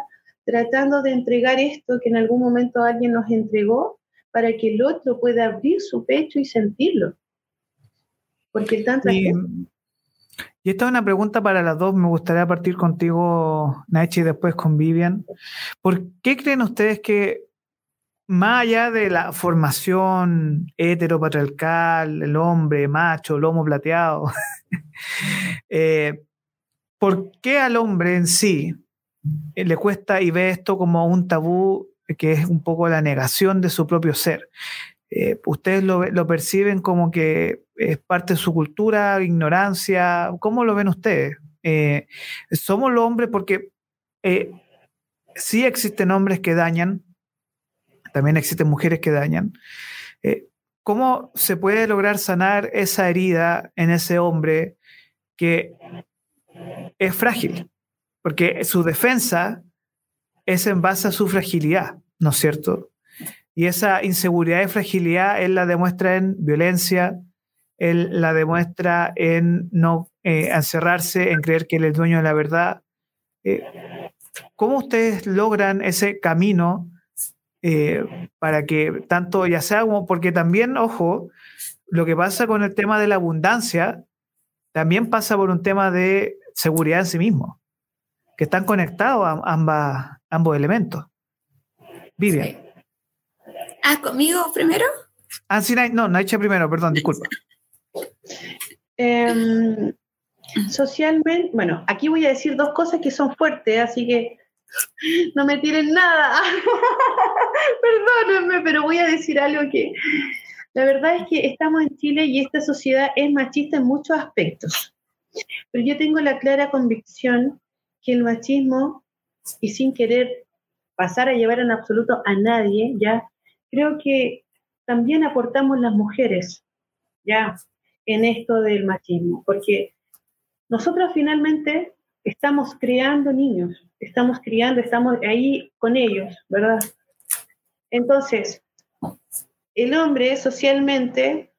tratando de entregar esto que en algún momento alguien nos entregó para que el otro pueda abrir su pecho y sentirlo. Porque tanto... Y, y esta es una pregunta para las dos. Me gustaría partir contigo, Nachi, y después con Vivian. ¿Por qué creen ustedes que más allá de la formación heteropatriarcal, el hombre macho, lomo plateado, [LAUGHS] eh, ¿por qué al hombre en sí le cuesta y ve esto como un tabú que es un poco la negación de su propio ser? Eh, ¿Ustedes lo, perciben como que es parte de su cultura, ignorancia? ¿Cómo lo ven ustedes? Eh, somos los hombres porque sí existen hombres que dañan, también existen mujeres que dañan. Eh, ¿Cómo se puede lograr sanar esa herida en ese hombre que es frágil? Porque su defensa es en base a su fragilidad, ¿no es cierto? Y esa inseguridad y fragilidad él la demuestra en violencia, él la demuestra en no eh, encerrarse, en creer que él es dueño de la verdad. Eh, ¿Cómo ustedes logran ese camino eh, para que tanto ya sea como, porque también, ojo, lo que pasa con el tema de la abundancia, también pasa por un tema de seguridad en sí mismo, que están conectados a ambas, ambos elementos. Vivian. Ah, conmigo primero. Ah, sí, no, no, hecho primero, perdón, disculpa. Em, socialmente, bueno, aquí voy a decir dos cosas que son fuertes, así que no me tiren nada. [LAUGHS] Perdónenme, pero voy a decir algo que la verdad es que estamos en Chile y esta sociedad es machista en muchos aspectos. Pero yo tengo la clara convicción que el machismo, y sin querer pasar a llevar en absoluto a nadie, ya, creo que también aportamos las mujeres, ya, en esto del machismo, porque nosotros finalmente estamos creando niños, estamos criando, estamos ahí con ellos, ¿verdad? Entonces, el hombre socialmente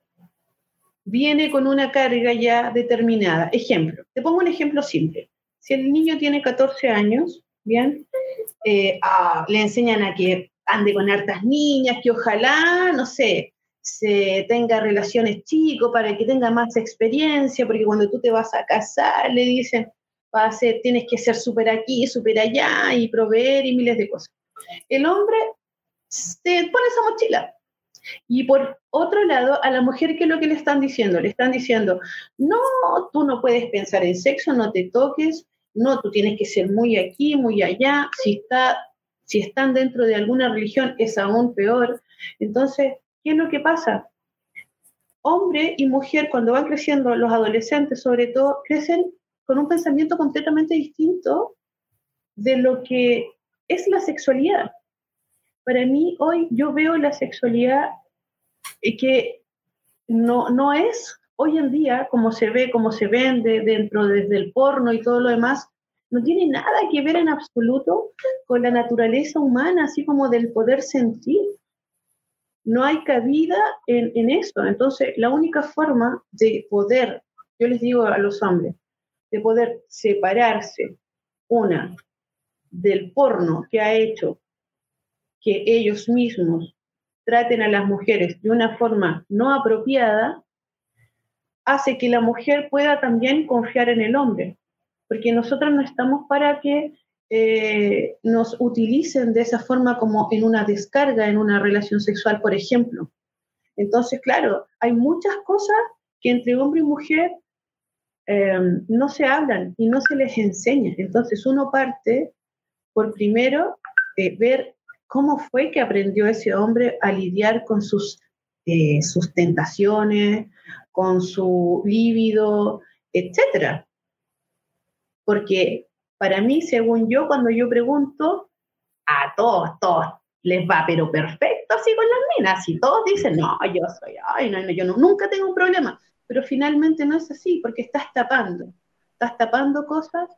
viene con una carga ya determinada. Ejemplo, te pongo un ejemplo simple. Si el niño tiene 14 años, ¿bien? Eh, ah, le enseñan a que ande con hartas niñas, que ojalá, no sé, se tenga relaciones chicos para que tenga más experiencia, porque cuando tú te vas a casar, le dicen, va a ser, tienes que ser súper aquí, súper allá y proveer y miles de cosas. El hombre se pone esa mochila. Y por otro lado, a la mujer, ¿qué es lo que le están diciendo? Le están diciendo, no, tú no puedes pensar en sexo, no te toques, no, tú tienes que ser muy aquí, muy allá, si está Si están dentro de alguna religión es aún peor. Entonces, ¿qué es lo que pasa? Hombre y mujer, cuando van creciendo, los adolescentes sobre todo, crecen con un pensamiento completamente distinto de lo que es la sexualidad. Para mí, hoy yo veo la sexualidad eh, que no, no es hoy en día como se ve, como se vende dentro desde el porno y todo lo demás, no tiene nada que ver en absoluto con la naturaleza humana, así como del poder sentir. No hay cabida en, en eso. Entonces, la única forma de poder, yo les digo a los hombres, de poder separarse, una, del porno que ha hecho que ellos mismos traten a las mujeres de una forma no apropiada, hace que la mujer pueda también confiar en el hombre, porque nosotros no estamos para que eh, nos utilicen de esa forma como en una descarga, en una relación sexual, por ejemplo. Entonces, claro, hay muchas cosas que entre hombre y mujer eh, no se hablan y no se les enseña. Entonces, uno parte por primero eh, ver cómo fue que aprendió ese hombre a lidiar con sus, sus tentaciones, con su líbido, etcétera. Porque para mí, según yo, cuando yo pregunto, a todos, todos les va, pero perfecto así con las minas, y todos dicen, no, yo soy, ay, no, yo nunca tengo un problema, pero finalmente no es así, porque estás tapando, estás tapando cosas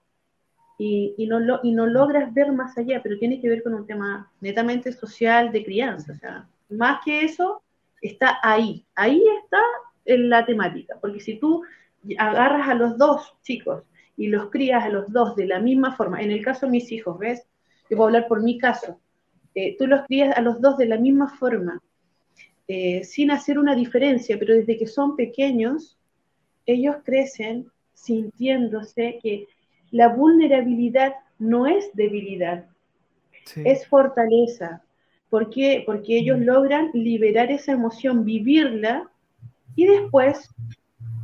y, no, y no logras ver más allá, pero tiene que ver con un tema netamente social de crianza, o sea, más que eso, está ahí, ahí está en la temática, porque si tú agarras a los dos chicos y los crías a los dos de la misma forma, en el caso de mis hijos, ¿ves? Yo puedo hablar por mi caso, eh, tú los crías a los dos de la misma forma, eh, sin hacer una diferencia, pero desde que son pequeños, ellos crecen sintiéndose que la vulnerabilidad no es debilidad, es fortaleza. ¿Por qué? Porque ellos mm. logran liberar esa emoción, vivirla y después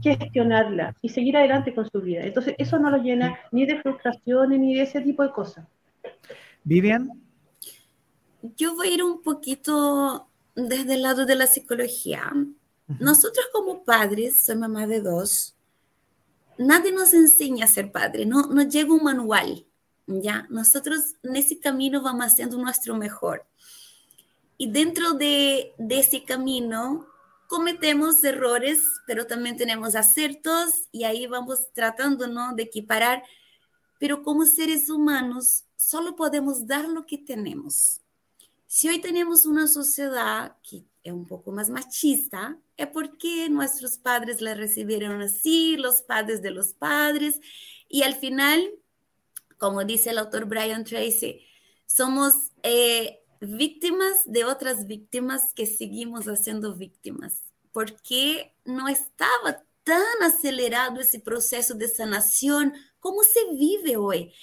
gestionarla y seguir adelante con su vida. Entonces, eso no lo llena ni de frustraciones ni de ese tipo de cosas. Vivian. Yo voy a ir un poquito desde el lado de la psicología. Nosotros como padres, soy mamá de dos, nadie nos enseña a ser padre, no nos llega un manual, ¿ya? Nosotros en ese camino vamos haciendo nuestro mejor. Y dentro de, de ese camino cometemos errores, pero también tenemos aciertos y ahí vamos tratando ¿no? de equiparar. Pero como seres humanos, solo podemos dar lo que tenemos. Si hoy tenemos una sociedad que es un poco más machista, es porque nuestros padres la recibieron así, los padres de los padres, y al final, como dice el autor Brian Tracy, somos eh, víctimas de otras víctimas que seguimos haciendo víctimas, porque no estaba tan acelerado ese proceso de sanación como se vive hoy.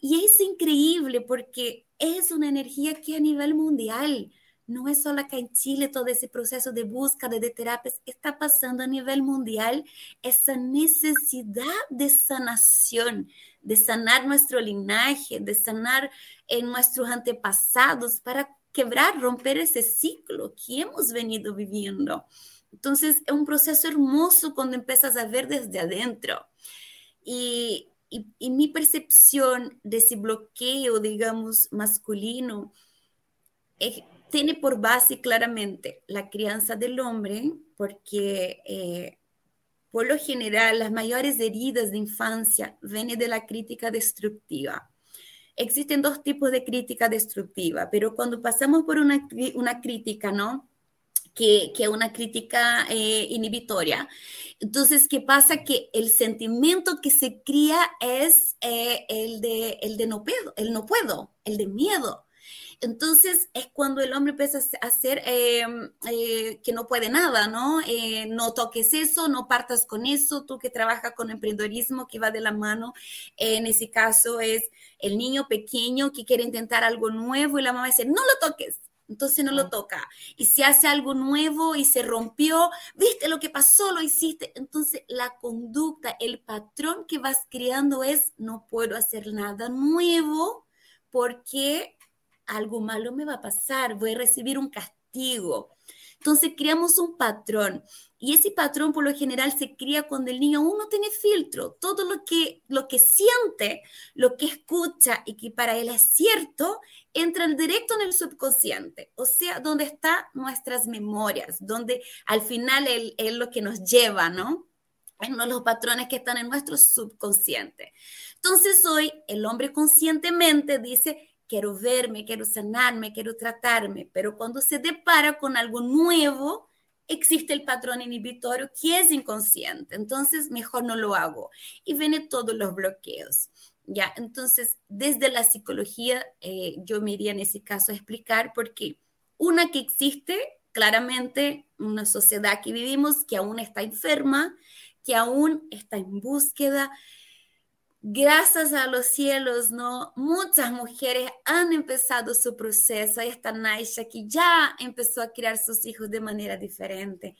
Y es increíble porque es una energía que a nivel mundial, no es solo acá en Chile todo ese proceso de búsqueda de terapias, está pasando a nivel mundial esa necesidad de sanación, de sanar nuestro linaje, de sanar en nuestros antepasados para quebrar, romper ese ciclo que hemos venido viviendo. Entonces, es un proceso hermoso cuando empiezas a ver desde adentro. Y, y, mi percepción de ese bloqueo, digamos, masculino, eh, tiene por base claramente la crianza del hombre, porque eh, por lo general las mayores heridas de infancia vienen de la crítica destructiva. Existen dos tipos de crítica destructiva, pero cuando pasamos por una, una crítica, ¿no? Que, que, una crítica eh, inhibitoria. Entonces, ¿qué pasa? Que el sentimiento que se cría es eh, el, de, el de no puedo, el no puedo, el de miedo. Entonces es cuando el hombre empieza a hacer eh, que no puede nada, ¿no? No toques eso, no partas con eso, tú que trabajas con emprendedorismo que va de la mano, en ese caso es el niño pequeño que quiere intentar algo nuevo y la mamá dice, no lo toques, entonces no lo toca. Y si hace algo nuevo y se rompió, viste lo que pasó, lo hiciste. Entonces la conducta, el patrón que vas creando es, no puedo hacer nada nuevo porque algo malo me va a pasar, voy a recibir un castigo. Entonces creamos un patrón y ese patrón por lo general se cría cuando el niño aún no tiene filtro. Todo lo que, lo que siente, lo que escucha y que para él es cierto, entra directo en el subconsciente, o sea, donde están nuestras memorias, donde al final es lo que nos lleva, ¿no? En los patrones que están en nuestro subconsciente. Entonces hoy el hombre conscientemente dice, quiero verme, quiero sanarme, quiero tratarme, pero cuando se depara con algo nuevo, existe el patrón inhibitorio que es inconsciente, entonces mejor no lo hago. Y vienen todos los bloqueos. Ya, entonces, desde la psicología, eh, yo me iría en ese caso a explicar porque una que existe claramente una sociedad que vivimos que aún está enferma, que aún está en búsqueda, gracias a los cielos, ¿no? Muchas mujeres han empezado su proceso. Ahí está Naisha, que ya empezó a criar sus hijos de manera diferente.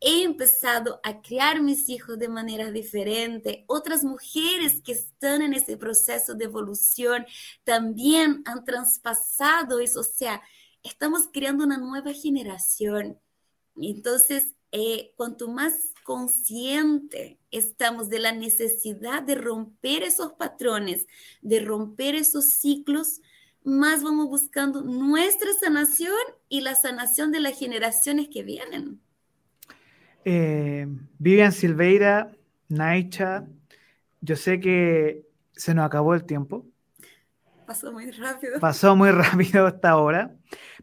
He empezado a criar mis hijos de manera diferente. Otras mujeres que están en ese proceso de evolución también han traspasado eso. O sea, estamos creando una nueva generación. Entonces, eh, cuanto más consciente estamos de la necesidad de romper esos patrones, de romper esos ciclos, más vamos buscando nuestra sanación y la sanación de las generaciones que vienen. Eh, Vivian Silveira, Naicha, yo sé que se nos acabó el tiempo. Pasó muy rápido. Pasó muy [LAUGHS] rápido hasta ahora.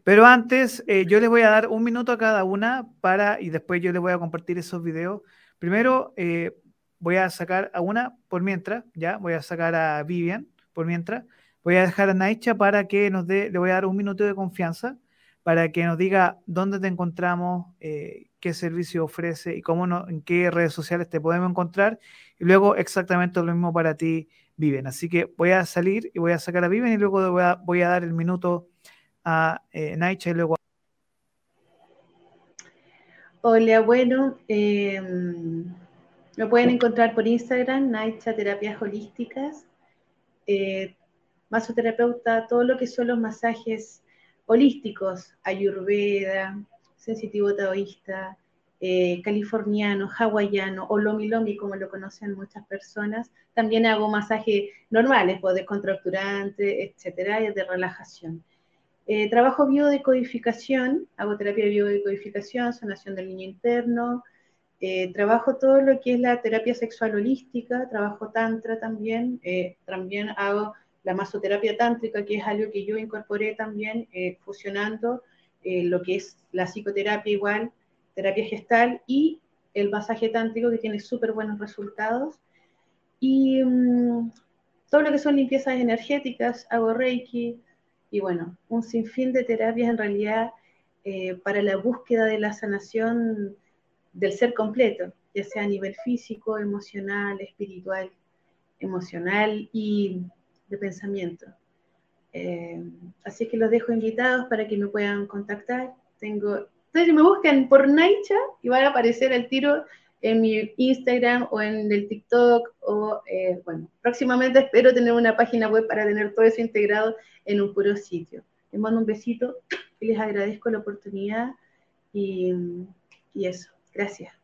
Pero antes, eh, yo les voy a dar un minuto a cada una para, y después yo les voy a compartir esos videos. Primero, eh, voy a sacar a una por mientras, ya, voy a sacar a Vivian por mientras. Voy a dejar a Naicha para que nos dé, le voy a dar un minuto de confianza para que nos diga dónde te encontramos, eh, qué servicio ofrece y cómo no, en qué redes sociales te podemos encontrar. Y luego exactamente lo mismo para ti, Vivian. Así que voy a salir y voy a sacar a Vivian y luego voy a dar el minuto eh, Naicha Hola, bueno, em, me pueden encontrar por Instagram, Naicha Terapias Holísticas, eh, masoterapeuta, todo lo que son los masajes holísticos, ayurveda, sensitivo taoísta, eh, californiano, hawaiano o lomi lomi, como lo conocen muchas personas. También hago masajes normales, pues, de contracturante, etcétera, y de relajación. Eh, trabajo biodecodificación, hago terapia de biodecodificación, sanación del niño interno, eh, trabajo todo lo que es la terapia sexual holística, trabajo tantra también, eh, también hago la masoterapia tántrica, que es algo que yo incorporé también fusionando lo que es la psicoterapia igual, terapia gestal y el masaje tántrico que tiene súper buenos resultados. Y mm, todo lo que son limpiezas energéticas, hago reiki, y bueno, un sinfín de terapias en realidad eh, para la búsqueda de la sanación del ser completo, ya sea a nivel físico, emocional, espiritual, emocional y de pensamiento. Eh, así que los dejo invitados para que me puedan contactar. Tengo, entonces me buscan por Naicha y van a aparecer al tiro en mi Instagram o en el TikTok o, eh, bueno, próximamente espero tener una página web para tener todo eso integrado en un puro sitio. Les mando un besito y les agradezco la oportunidad y, y eso. Gracias.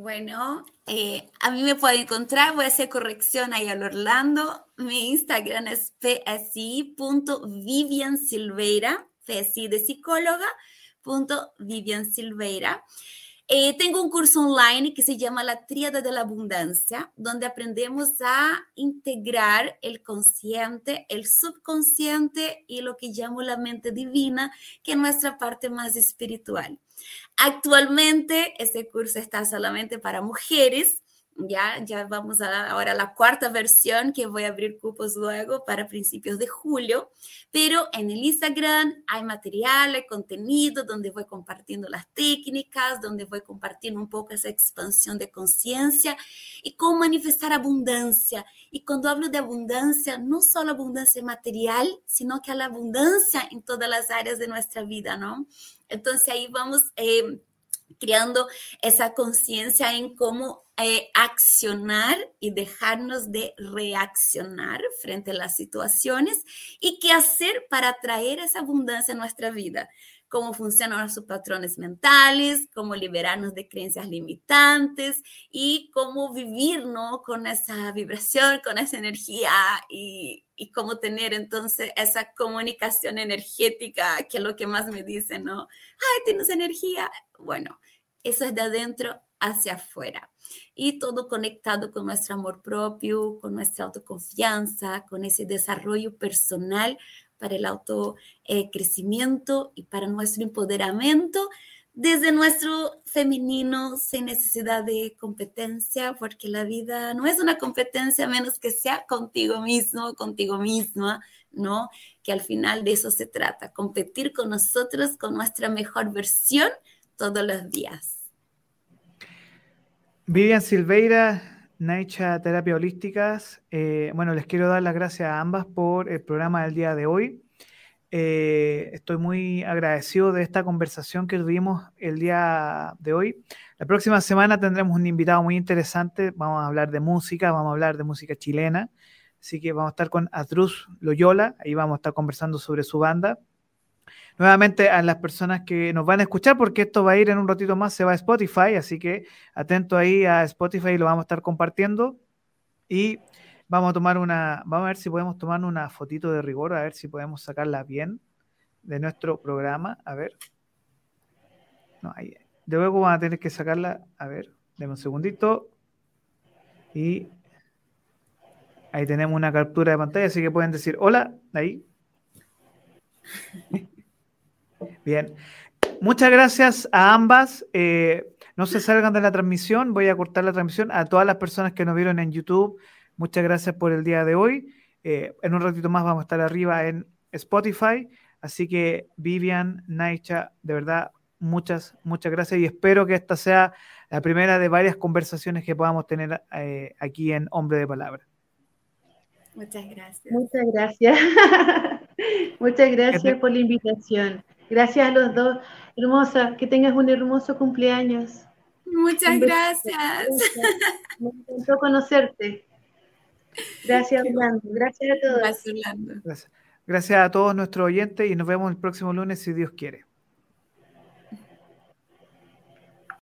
Bueno, eh, a mí me pueden encontrar, voy a hacer corrección ahí al Orlando. Mi Instagram es psi.viviansilveira, psi de psicóloga, Vivian Silveira. Eh, tengo un curso online que se llama La Tríada de la Abundancia, donde aprendemos a integrar el consciente, el subconsciente y lo que llamo la mente divina, que es nuestra parte más espiritual. Actualmente, ese curso está solamente para mujeres ya, ya vamos a ahora a la cuarta versión que voy a abrir cupos luego para principios de julio, pero en el Instagram hay material, hay contenido donde voy compartiendo las técnicas, donde voy compartiendo un poco esa expansión de conciencia y cómo manifestar abundancia. Y cuando hablo de abundancia, no solo abundancia material, sino que la abundancia en todas las áreas de nuestra vida, ¿no? Entonces ahí vamos... Eh, creando esa conciencia en cómo eh, accionar y dejarnos de reaccionar frente a las situaciones y qué hacer para atraer esa abundancia a nuestra vida cómo funcionan nuestros patrones mentales, cómo liberarnos de creencias limitantes y cómo vivir ¿no? con esa vibración, con esa energía y, y cómo tener entonces esa comunicación energética, que es lo que más me dicen, ¿no? Ay, tienes energía. Bueno, eso es de adentro hacia afuera. Y todo conectado con nuestro amor propio, con nuestra autoconfianza, con ese desarrollo personal para el autocrecimiento y para nuestro empoderamiento desde nuestro femenino sin necesidad de competencia, porque la vida no es una competencia menos que sea contigo mismo, contigo misma, ¿no? Que al final de eso se trata, competir con nosotros, con nuestra mejor versión todos los días. Vivian Silveira, Naicha Terapia Holísticas. Eh, bueno, les quiero dar las gracias a ambas por el programa del día de hoy. Eh, estoy muy agradecido de esta conversación que tuvimos el día de hoy. La próxima semana tendremos un invitado muy interesante. Vamos a hablar de música, vamos a hablar de música chilena. Así que vamos a estar con Atruz Loyola. Ahí vamos a estar conversando sobre su banda. Nuevamente a las personas que nos van a escuchar, porque esto va a ir en un ratito más, se va a Spotify. Así que atento ahí a Spotify lo vamos a estar compartiendo. Y Vamos a tomar una, vamos a ver si podemos tomar una fotito de rigor, a ver si podemos sacarla bien de nuestro programa. A ver. No, ahí. De luego van a tener que sacarla. A ver, denme un segundito. Y ahí tenemos una captura de pantalla, así que pueden decir hola, ahí. [LAUGHS] Bien. Muchas gracias a ambas. Eh, no se salgan de la transmisión. Voy a cortar la transmisión a todas las personas que nos vieron en YouTube Muchas gracias por el día de hoy. Eh, en un ratito más vamos a estar arriba en Spotify. Así que Vivian, Naicha, de verdad, muchas, muchas gracias y espero que esta sea la primera de varias conversaciones que podamos tener eh, aquí en Hombre de Palabra. Muchas gracias. Muchas gracias. [LAUGHS] muchas gracias por la invitación. Gracias a los dos. Hermosa, que tengas un hermoso cumpleaños. Muchas gracias. Me encantó conocerte. Gracias, Orlando. Gracias a todos. Gracias, Gracias. Gracias a todos nuestros oyentes y nos vemos el próximo lunes si Dios quiere.